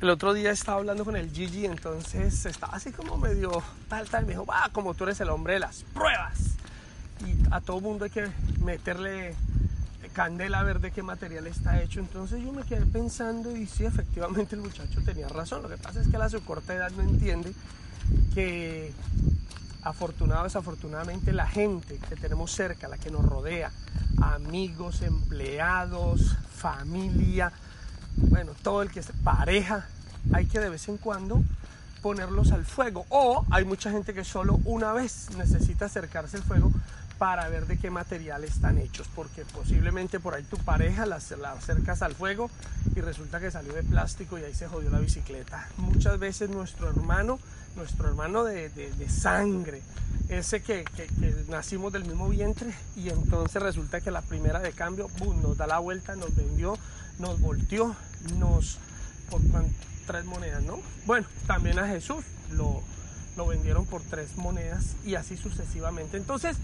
El otro día estaba hablando con el Gigi, entonces estaba así como medio tal, tal. Me dijo, va, como tú eres el hombre de las pruebas. Y a todo mundo hay que meterle candela a ver de qué material está hecho. Entonces yo me quedé pensando y sí, efectivamente el muchacho tenía razón. Lo que pasa es que a su corta edad no entiende que afortunado desafortunadamente la gente que tenemos cerca, la que nos rodea, amigos, empleados, familia, bueno, todo el que es pareja, hay que de vez en cuando ponerlos al fuego. O hay mucha gente que solo una vez necesita acercarse al fuego para ver de qué material están hechos, porque posiblemente por ahí tu pareja la, acercas al fuego y resulta que salió de plástico y ahí se jodió la bicicleta. Muchas veces nuestro hermano, nuestro hermano de, sangre, ese que, nacimos del mismo vientre y entonces resulta que la primera de cambio nos da la vuelta, nos vendió, nos volteó, nos... por tres monedas, ¿no? Bueno, también a Jesús lo, lo vendieron por tres monedas y así sucesivamente. Entonces,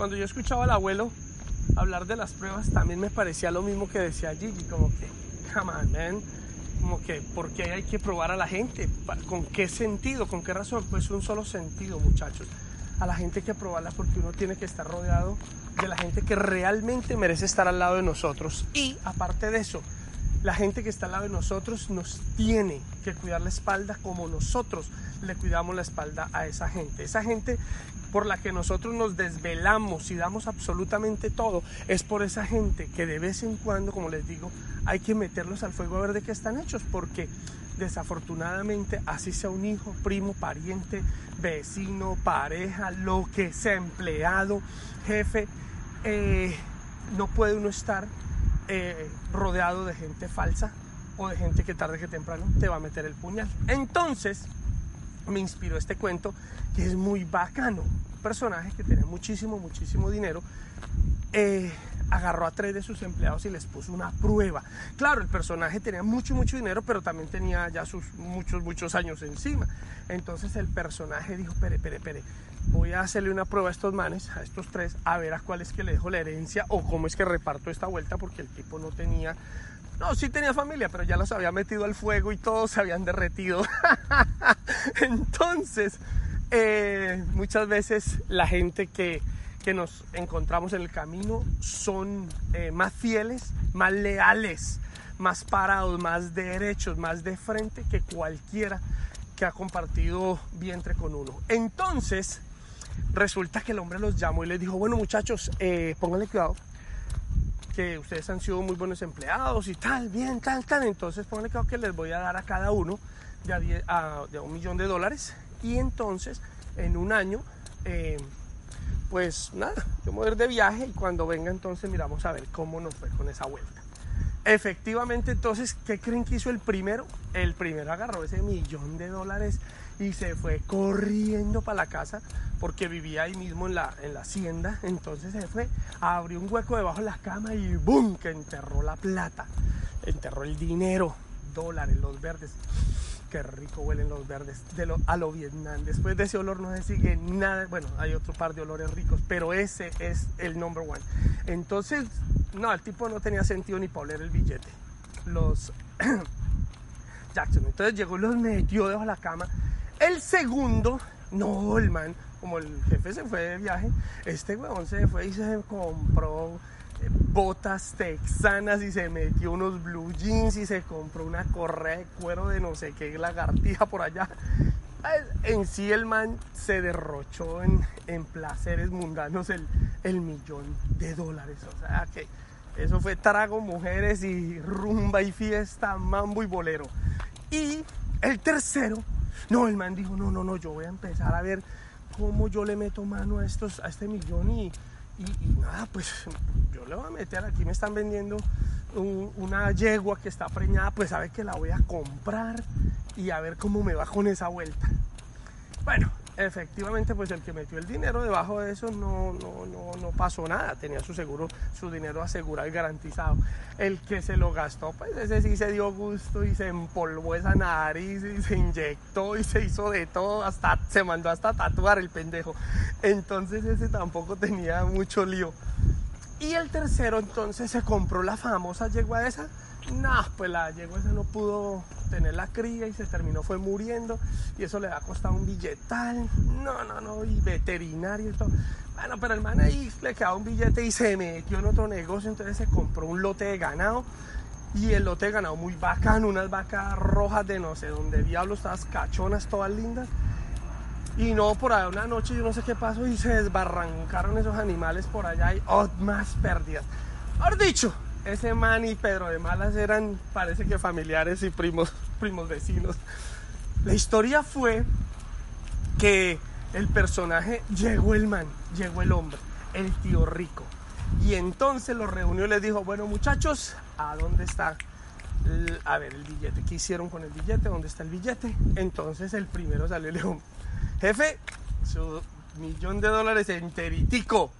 cuando yo escuchaba al abuelo hablar de las pruebas, también me parecía lo mismo que decía Gigi, como que, come on, man, como que, ¿por qué hay que probar a la gente? ¿Con qué sentido? ¿Con qué razón? Pues un solo sentido, muchachos. A la gente hay que probarla porque uno tiene que estar rodeado de la gente que realmente merece estar al lado de nosotros. Y aparte de eso, la gente que está al lado de nosotros nos tiene que cuidar la espalda como nosotros le cuidamos la espalda a esa gente. Esa gente por la que nosotros nos desvelamos y damos absolutamente todo, es por esa gente que de vez en cuando, como les digo, hay que meterlos al fuego a ver de qué están hechos, porque desafortunadamente, así sea un hijo, primo, pariente, vecino, pareja, lo que sea, empleado, jefe, eh, no puede uno estar eh, rodeado de gente falsa o de gente que tarde que temprano te va a meter el puñal. Entonces, me inspiró este cuento que es muy bacano. Un personaje que tenía muchísimo, muchísimo dinero. Eh, agarró a tres de sus empleados y les puso una prueba. Claro, el personaje tenía mucho, mucho dinero, pero también tenía ya sus muchos, muchos años encima. Entonces el personaje dijo, pere, pere, pere, voy a hacerle una prueba a estos manes, a estos tres, a ver a cuál es que le dejo la herencia o cómo es que reparto esta vuelta, porque el tipo no tenía no, sí tenía familia, pero ya los había metido al fuego y todos se habían derretido. Entonces, eh, muchas veces la gente que, nos encontramos en el camino son eh, más fieles, más leales, más parados, más derechos, más de frente que cualquiera que ha compartido vientre con uno. Entonces, resulta que el hombre los llamó y les dijo, bueno muchachos, eh, pónganle cuidado, que ustedes han sido muy buenos empleados y tal, bien, tal, tal. Entonces, pónganle que les voy a dar a cada uno de a, un millón de dólares. Y entonces, en un año, eh, pues nada, yo voy a ir de viaje y cuando venga entonces miramos a ver cómo nos fue con esa vuelta. Efectivamente, entonces, ¿qué creen que hizo el primero? El primero agarró ese millón de dólares y se fue corriendo para la casa porque vivía ahí mismo en la, en la hacienda. Entonces se fue, abrió un hueco debajo de la cama y ¡boom! que enterró la plata, enterró el dinero, dólares, los verdes. Qué rico huelen los verdes de lo, a lo Vietnam. Después de ese olor no se sigue nada. Bueno, hay otro par de olores ricos, pero ese es el number one. Entonces, no, el tipo no tenía sentido ni para oler el billete. Los Jackson. Entonces llegó y los metió debajo de la cama el segundo, no, el man, como el jefe se fue de viaje, este weón se fue y se compró eh, botas texanas y se metió unos blue jeans y se compró una correa de cuero de no sé qué lagartija por allá. En sí el man se derrochó en, placeres mundanos el, el, millón de dólares. O sea que eso fue trago, mujeres y rumba y fiesta, mambo y bolero. Y el tercero no, el man dijo, no, no, no, yo voy a empezar a ver cómo yo le meto mano a, estos, a este millón y, nada, pues yo le voy a meter, aquí me están vendiendo una yegua que está preñada, pues sabe que la voy a comprar y a ver cómo me va con esa vuelta. Bueno, efectivamente pues el que metió el dinero debajo de eso no, no, no, no pasó nada, tenía su seguro, su dinero asegurado y garantizado. El que se lo gastó, pues ese sí se dio gusto y se empolvó esa nariz y se inyectó y se hizo de todo, hasta se mandó hasta tatuar el pendejo. Entonces ese tampoco tenía mucho lío. Y el tercero entonces se compró la famosa yegua esa No, pues la yegua no pudo tener la cría y se terminó, fue muriendo y eso le ha costado un billetal. No, no, no, y veterinario y todo. Bueno, pero el man ahí le quedaba un billete y se metió en otro negocio, entonces se compró un lote de ganado y el lote de ganado muy bacano, unas vacas rojas de no sé dónde diablos, todas cachonas, todas lindas. Y no, por ahí una noche yo no sé qué pasó y se desbarrancaron esos animales por allá y oh, más pérdidas. Ahora dicho, ese man y Pedro de Malas eran, parece que familiares y primos, primos vecinos. La historia fue que el personaje llegó el man, llegó el hombre, el tío rico. Y entonces lo reunió y les dijo, bueno muchachos, ¿a dónde está? a ver, el billete. ¿Qué hicieron con el billete? ¿Dónde está el billete? Entonces el primero salió y le dijo, jefe, su millón de dólares enteritico.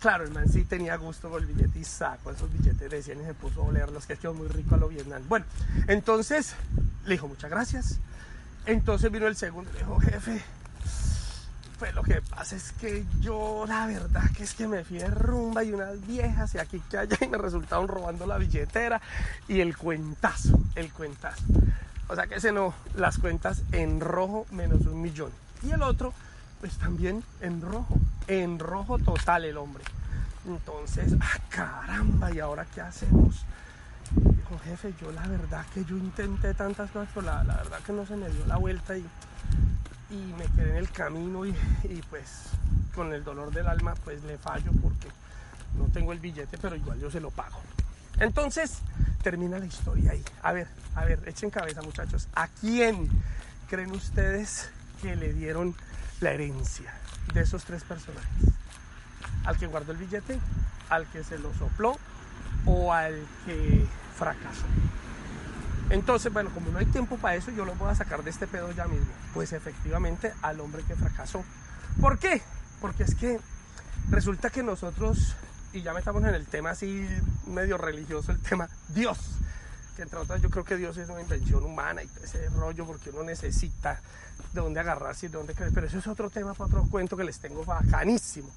Claro, el man sí tenía gusto con el billete y sacó esos billetes de 100 y se puso a olerlos, que quedó muy rico a lo Vietnam. Bueno, entonces le dijo muchas gracias. Entonces vino el segundo y le dijo, jefe, pues lo que pasa es que yo la verdad que es que me fui de rumba y unas viejas y aquí que allá y me resultaron robando la billetera y el cuentazo, el cuentazo. O sea que ese no, las cuentas en rojo menos un millón. Y el otro, pues también en rojo en rojo total el hombre. Entonces, ah, caramba, ¿y ahora qué hacemos? Dijo, jefe, yo la verdad que yo intenté tantas cosas, pero la, verdad que no se me dio la vuelta y, y me quedé en el camino y, y, pues con el dolor del alma pues le fallo porque no tengo el billete, pero igual yo se lo pago. Entonces, termina la historia ahí. A ver, a ver, echen cabeza muchachos. ¿A quién creen ustedes que le dieron la herencia? de esos tres personajes. Al que guardó el billete, al que se lo sopló o al que fracasó. Entonces, bueno, como no hay tiempo para eso, yo lo voy a sacar de este pedo ya mismo. Pues efectivamente al hombre que fracasó. ¿Por qué? Porque es que resulta que nosotros, y ya metamos en el tema así medio religioso, el tema Dios entre otras yo creo que Dios es una invención humana y ese rollo porque uno necesita de dónde agarrarse y de dónde creer, pero eso es otro tema para otro cuento que les tengo bacanísimo.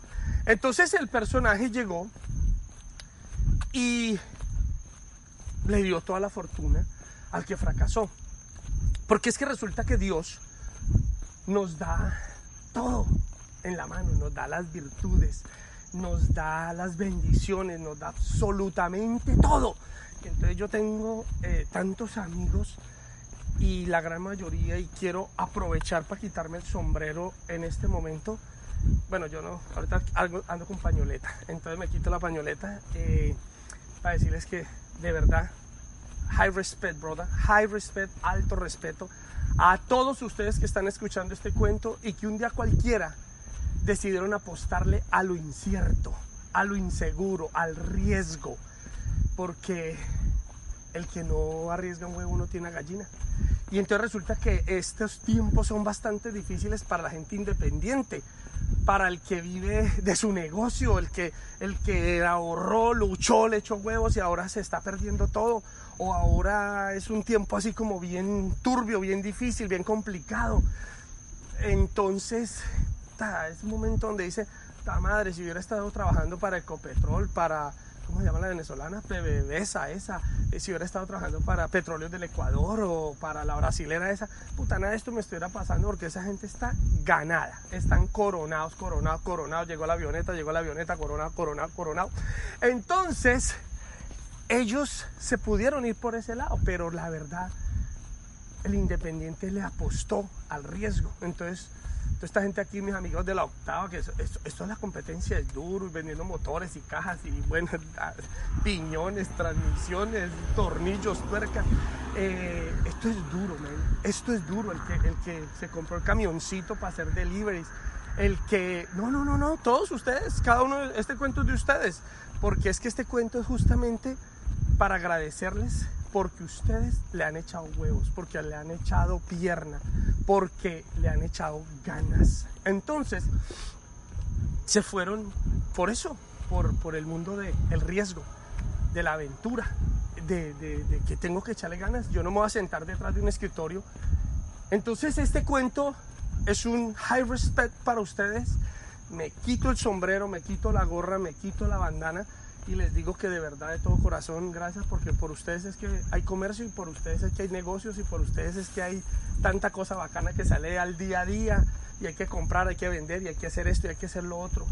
Entonces el personaje llegó y le dio toda la fortuna al que fracasó. Porque es que resulta que Dios nos da todo en la mano, nos da las virtudes, nos da las bendiciones, nos da absolutamente todo. Entonces yo tengo eh, tantos amigos y la gran mayoría y quiero aprovechar para quitarme el sombrero en este momento. Bueno, yo no, ahorita ando con pañoleta, entonces me quito la pañoleta eh, para decirles que de verdad, high respect, brother, high respect, alto respeto a todos ustedes que están escuchando este cuento y que un día cualquiera decidieron apostarle a lo incierto, a lo inseguro, al riesgo porque el que no arriesga un huevo no tiene gallina. Y entonces resulta que estos tiempos son bastante difíciles para la gente independiente, para el que vive de su negocio, el que, el que ahorró, luchó, le echó huevos y ahora se está perdiendo todo. O ahora es un tiempo así como bien turbio, bien difícil, bien complicado. Entonces, es un momento donde dice, ta madre, si hubiera estado trabajando para Ecopetrol, para ¿cómo se llama la venezolana? PBVSA, esa, eh, si hubiera estado trabajando para Petróleos del Ecuador o para la brasilera esa, puta, nada de esto me estuviera pasando porque esa gente está ganada, están coronados, coronados, coronados, llegó la avioneta, llegó la avioneta, coronado, coronado, coronado. Entonces, ellos se pudieron ir por ese lado, pero la verdad, el Independiente le apostó al riesgo. Entonces, esta gente aquí, mis amigos de la octava, que esto, es la competencia, es duro, vendiendo motores y cajas y bueno, piñones, transmisiones, tornillos, tuercas. Eh, esto es duro, man. Esto es duro. El que, el que se compró el camioncito para hacer deliveries. El que, no, no, no, no, todos ustedes, cada uno, este cuento es de ustedes. Porque es que este cuento es justamente para agradecerles porque ustedes le han echado huevos, porque le han echado pierna, porque le han echado ganas. Entonces, se fueron por eso, por, por el mundo del riesgo, de la aventura, de, de, que tengo que echarle ganas. Yo no me voy a sentar detrás de un escritorio. Entonces, este cuento es un high respect para ustedes. Me quito el sombrero, me quito la gorra, me quito la bandana y les digo que de verdad, de todo corazón, gracias porque por ustedes es que hay comercio y por ustedes es que hay negocios y por ustedes es que hay tanta cosa bacana que sale al día a día y hay que comprar, hay que vender y hay que hacer esto y hay que hacer lo otro.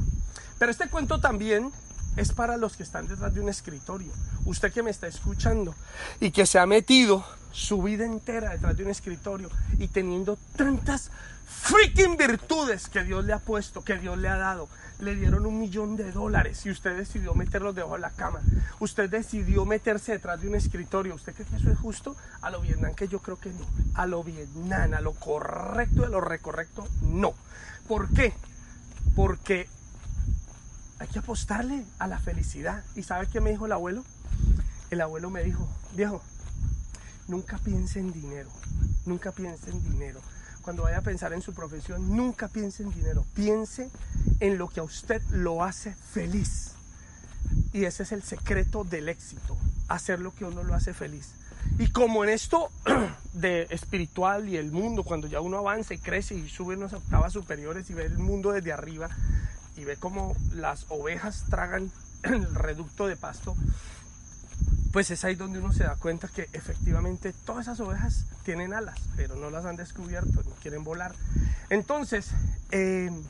Pero este cuento también es para los que están detrás de un escritorio. Usted que me está escuchando y que se ha metido su vida entera detrás de un escritorio y teniendo tantas freaking virtudes que Dios le ha puesto, que Dios le ha dado. Le dieron un millón de dólares y usted decidió meterlos debajo de la cama. Usted decidió meterse detrás de un escritorio. ¿Usted cree que eso es justo? A lo Vietnam que yo creo que no. A lo Vietnam, a lo correcto, a lo recorrecto, no. ¿Por qué? Porque hay que apostarle a la felicidad. ¿Y sabe qué me dijo el abuelo? El abuelo me dijo, viejo, nunca piense en dinero, nunca piense en dinero. Cuando vaya a pensar en su profesión, nunca piense en dinero, piense en lo que a usted lo hace feliz. Y ese es el secreto del éxito, hacer lo que uno lo hace feliz. Y como en esto de espiritual y el mundo, cuando ya uno avanza y crece y sube unas octavas superiores y ve el mundo desde arriba, y ve cómo las ovejas tragan el reducto de pasto, pues es ahí donde uno se da cuenta que efectivamente todas esas ovejas tienen alas, pero no las han descubierto, no quieren volar. Entonces, em,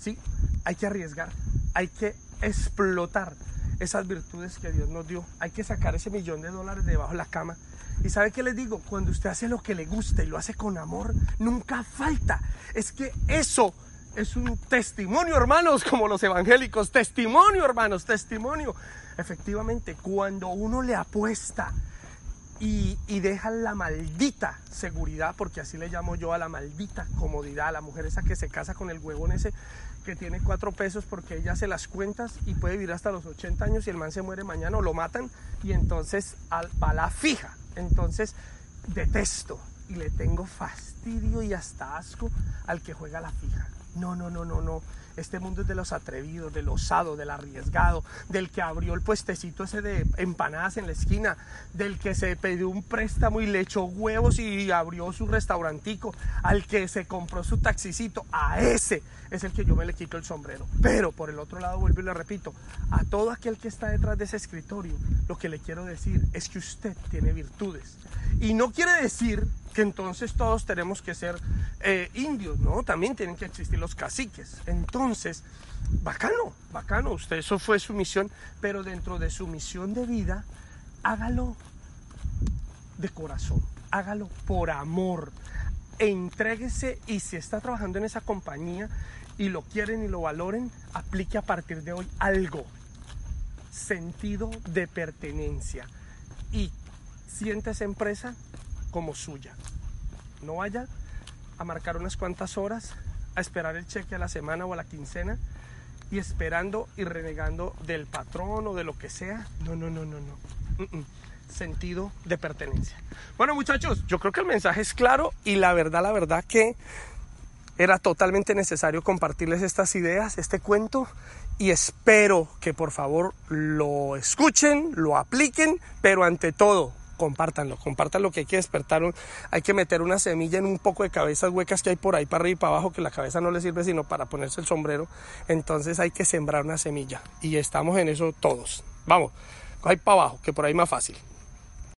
sí, hay que arriesgar, hay que explotar esas virtudes que Dios nos dio, hay que sacar ese millón de dólares debajo de la cama. Y sabe qué les digo, cuando usted hace lo que le gusta y lo hace con amor, nunca falta. Es que eso es un testimonio, hermanos, como los evangélicos. Testimonio, hermanos, testimonio. Efectivamente, cuando uno le apuesta y, deja la maldita seguridad, porque así le llamo yo a la maldita comodidad, a la mujer esa que se casa con el huevón ese que tiene cuatro pesos porque ella hace las cuentas y puede vivir hasta los 80 años y el man se muere mañana o lo matan y entonces va la fija. Entonces detesto y le tengo fastidio y hasta asco al que juega la fija. No, no, no, no, no. Este mundo es de los atrevidos, del osado, del arriesgado, del que abrió el puestecito ese de empanadas en la esquina, del que se pidió un préstamo y le echó huevos y abrió su restaurantico, al que se compró su taxicito. A ese es el que yo me le quito el sombrero. Pero por el otro lado, vuelvo y le repito, a todo aquel que está detrás de ese escritorio, lo que le quiero decir es que usted tiene virtudes. Y no quiere decir que entonces todos tenemos que ser eh, indios, ¿no? También tienen que existir los caciques. Entonces, bacano, bacano, usted eso fue su misión, pero dentro de su misión de vida, hágalo de corazón, hágalo por amor, e entréguese y si está trabajando en esa compañía y lo quieren y lo valoren, aplique a partir de hoy algo, sentido de pertenencia y siente esa empresa como suya. No vaya a marcar unas cuantas horas, a esperar el cheque a la semana o a la quincena y esperando y renegando del patrón o de lo que sea. No, no, no, no, no. Sentido de pertenencia. Bueno muchachos, yo creo que el mensaje es claro y la verdad, la verdad que era totalmente necesario compartirles estas ideas, este cuento y espero que por favor lo escuchen, lo apliquen, pero ante todo compártanlo, compartan lo que hay que despertar, hay que meter una semilla en un poco de cabezas huecas que hay por ahí para arriba y para abajo, que la cabeza no le sirve sino para ponerse el sombrero, entonces hay que sembrar una semilla y estamos en eso todos. Vamos, ahí para abajo, que por ahí más fácil.